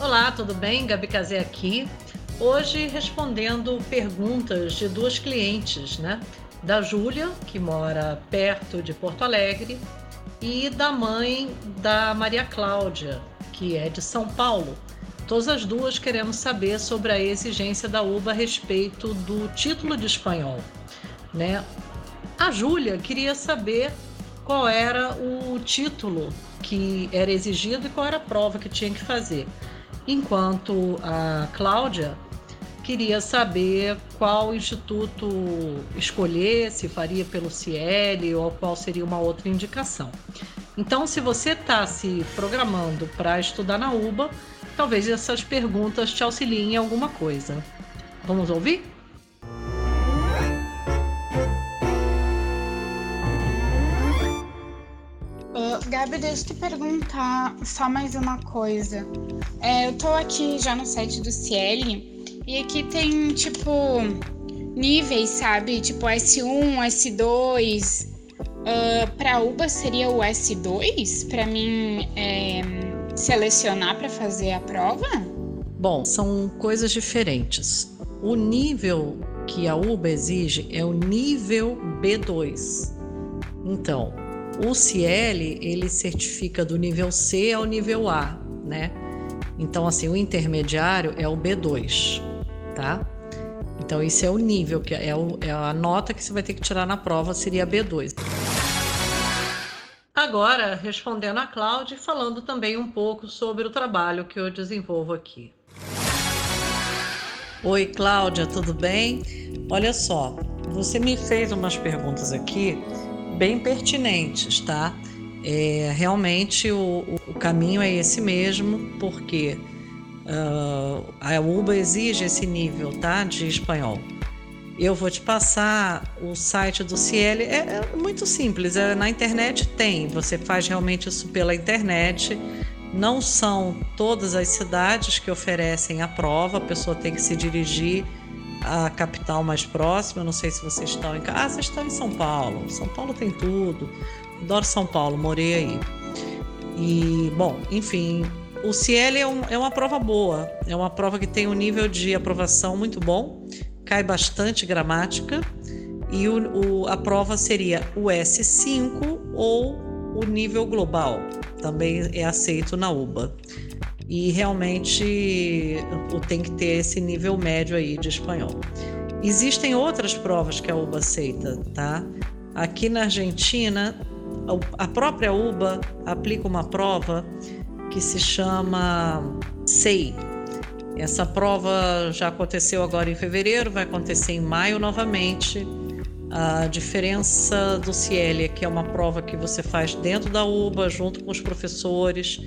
Olá, tudo bem? Gabi Casé aqui. Hoje respondendo perguntas de duas clientes, né? Da Júlia, que mora perto de Porto Alegre, e da mãe da Maria Cláudia, que é de São Paulo. Todas as duas queremos saber sobre a exigência da UBA a respeito do título de espanhol. Né? A Júlia queria saber qual era o título que era exigido e qual era a prova que tinha que fazer. Enquanto a Cláudia queria saber qual instituto escolher, se faria pelo Ciel ou qual seria uma outra indicação. Então, se você está se programando para estudar na UBA, talvez essas perguntas te auxiliem em alguma coisa. Vamos ouvir? Gabi, deixa eu te perguntar só mais uma coisa. É, eu tô aqui já no site do Ciel e aqui tem, tipo, níveis, sabe? Tipo S1, S2. Uh, para UBA seria o S2? Para mim é, selecionar para fazer a prova? Bom, são coisas diferentes. O nível que a UBA exige é o nível B2. Então, o CL ele certifica do nível C ao nível A, né? Então, assim, o intermediário é o B2 tá? Então, esse é o nível, que é, o, é a nota que você vai ter que tirar na prova, seria B2. Agora, respondendo a Cláudia e falando também um pouco sobre o trabalho que eu desenvolvo aqui. Oi, Cláudia, tudo bem? Olha só, você me fez umas perguntas aqui bem pertinentes, tá? É, realmente o, o caminho é esse mesmo, porque Uh, a UBA exige esse nível tá, de espanhol. Eu vou te passar o site do Ciel. É, é muito simples. É, na internet tem. Você faz realmente isso pela internet. Não são todas as cidades que oferecem a prova. A pessoa tem que se dirigir à capital mais próxima. Não sei se vocês estão em. Ah, vocês estão em São Paulo. São Paulo tem tudo. Adoro São Paulo. Morei aí. E, bom, enfim, o Ciel é, um, é uma prova boa, é uma prova que tem um nível de aprovação muito bom, cai bastante gramática e o, o, a prova seria o S5 ou o nível global, também é aceito na UBA. E realmente tem que ter esse nível médio aí de espanhol. Existem outras provas que a UBA aceita, tá? Aqui na Argentina, a própria UBA aplica uma prova que se chama SEI. Essa prova já aconteceu agora em fevereiro, vai acontecer em maio novamente. A diferença do Ciel é que é uma prova que você faz dentro da UBA, junto com os professores.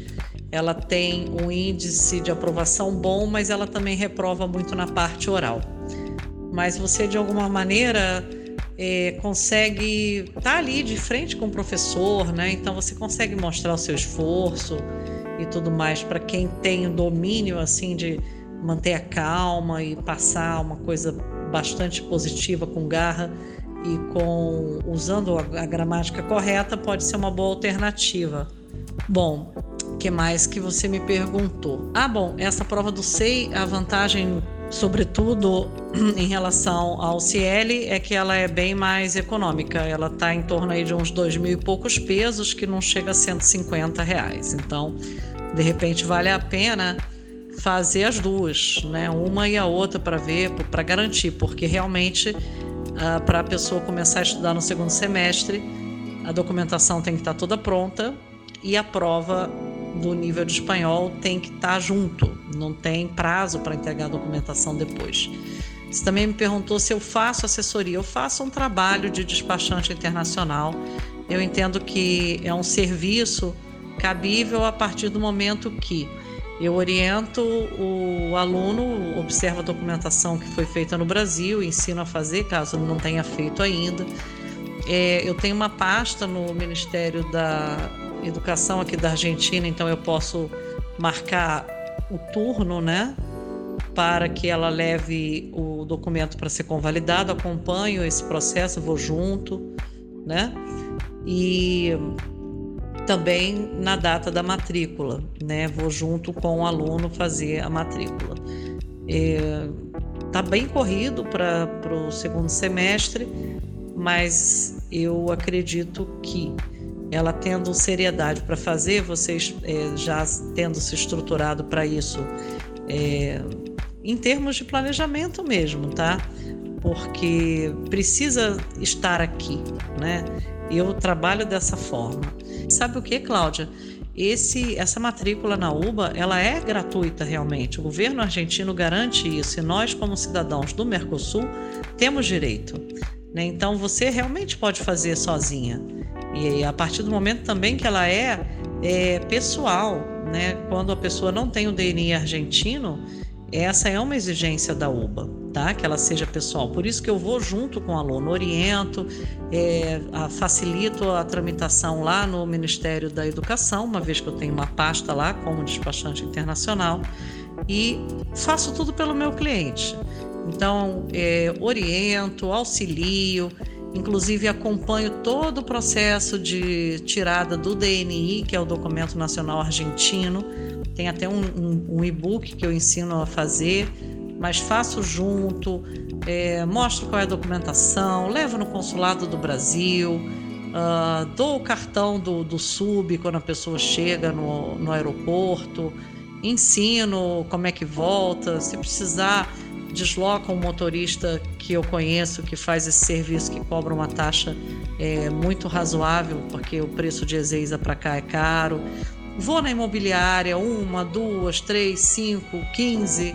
Ela tem um índice de aprovação bom, mas ela também reprova muito na parte oral. Mas você, de alguma maneira, é, consegue estar tá ali de frente com o professor, né? Então você consegue mostrar o seu esforço, e tudo mais para quem tem o domínio assim de manter a calma e passar uma coisa bastante positiva com garra e com usando a, a gramática correta pode ser uma boa alternativa. Bom, que mais que você me perguntou? Ah, bom, essa prova do SEI, a vantagem, sobretudo em relação ao Ciel, é que ela é bem mais econômica. Ela está em torno aí de uns dois mil e poucos pesos, que não chega a 150 reais. Então, de repente vale a pena fazer as duas, né? Uma e a outra para ver, para garantir, porque realmente uh, para a pessoa começar a estudar no segundo semestre, a documentação tem que estar tá toda pronta e a prova do nível de espanhol tem que estar tá junto, não tem prazo para entregar a documentação depois. Você também me perguntou se eu faço assessoria. Eu faço um trabalho de despachante internacional. Eu entendo que é um serviço cabível a partir do momento que eu oriento o aluno, observa a documentação que foi feita no Brasil, ensino a fazer, caso não tenha feito ainda. É, eu tenho uma pasta no Ministério da Educação aqui da Argentina, então eu posso marcar o turno, né? Para que ela leve o documento para ser convalidado, acompanho esse processo, vou junto, né? E também na data da matrícula, né? Vou junto com o aluno fazer a matrícula. É, bem corrido para o segundo semestre, mas eu acredito que ela tendo seriedade para fazer, vocês é, já tendo se estruturado para isso, é, em termos de planejamento mesmo, tá? Porque precisa estar aqui, né? Eu trabalho dessa forma. Sabe o que, Cláudia? Esse, essa matrícula na UBA, ela é gratuita realmente. O governo argentino garante isso e nós, como cidadãos do Mercosul, temos direito. Né? Então, você realmente pode fazer sozinha. E a partir do momento também que ela é, é pessoal, né? Quando a pessoa não tem o DNI argentino, essa é uma exigência da UBA, tá? Que ela seja pessoal. Por isso que eu vou junto com o aluno, oriento, é, facilito a tramitação lá no Ministério da Educação, uma vez que eu tenho uma pasta lá como despachante internacional, e faço tudo pelo meu cliente. Então, é, oriento, auxilio, Inclusive, acompanho todo o processo de tirada do DNI, que é o Documento Nacional Argentino. Tem até um, um, um e-book que eu ensino a fazer, mas faço junto, é, mostro qual é a documentação, levo no consulado do Brasil, uh, dou o cartão do, do SUB quando a pessoa chega no, no aeroporto, ensino como é que volta, se precisar desloca um motorista que eu conheço que faz esse serviço que cobra uma taxa é, muito razoável, porque o preço de Ezeiza para cá é caro. Vou na imobiliária, uma, duas, três, cinco, quinze,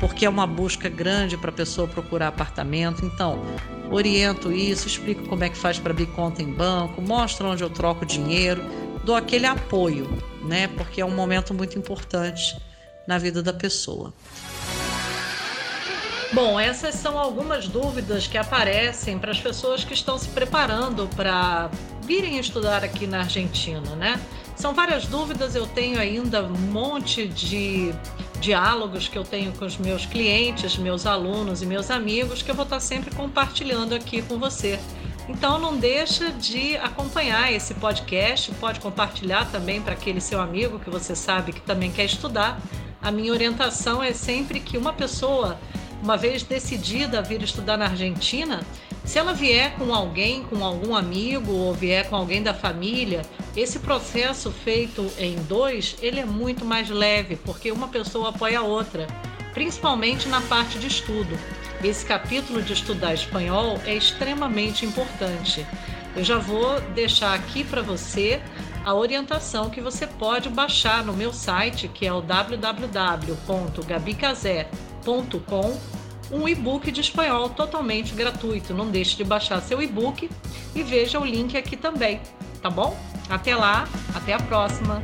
porque é uma busca grande para a pessoa procurar apartamento. Então, oriento isso, explico como é que faz para abrir conta em banco, mostro onde eu troco dinheiro, dou aquele apoio, né? Porque é um momento muito importante na vida da pessoa. Bom, essas são algumas dúvidas que aparecem para as pessoas que estão se preparando para virem estudar aqui na Argentina, né? São várias dúvidas, eu tenho ainda um monte de diálogos que eu tenho com os meus clientes, meus alunos e meus amigos que eu vou estar sempre compartilhando aqui com você. Então não deixa de acompanhar esse podcast, pode compartilhar também para aquele seu amigo que você sabe que também quer estudar. A minha orientação é sempre que uma pessoa uma vez decidida a vir estudar na Argentina, se ela vier com alguém, com algum amigo ou vier com alguém da família, esse processo feito em dois, ele é muito mais leve, porque uma pessoa apoia a outra, principalmente na parte de estudo. Esse capítulo de estudar espanhol é extremamente importante. Eu já vou deixar aqui para você a orientação que você pode baixar no meu site, que é o www.gabicazé.com um e-book de espanhol totalmente gratuito. Não deixe de baixar seu e-book e veja o link aqui também, tá bom? Até lá, até a próxima!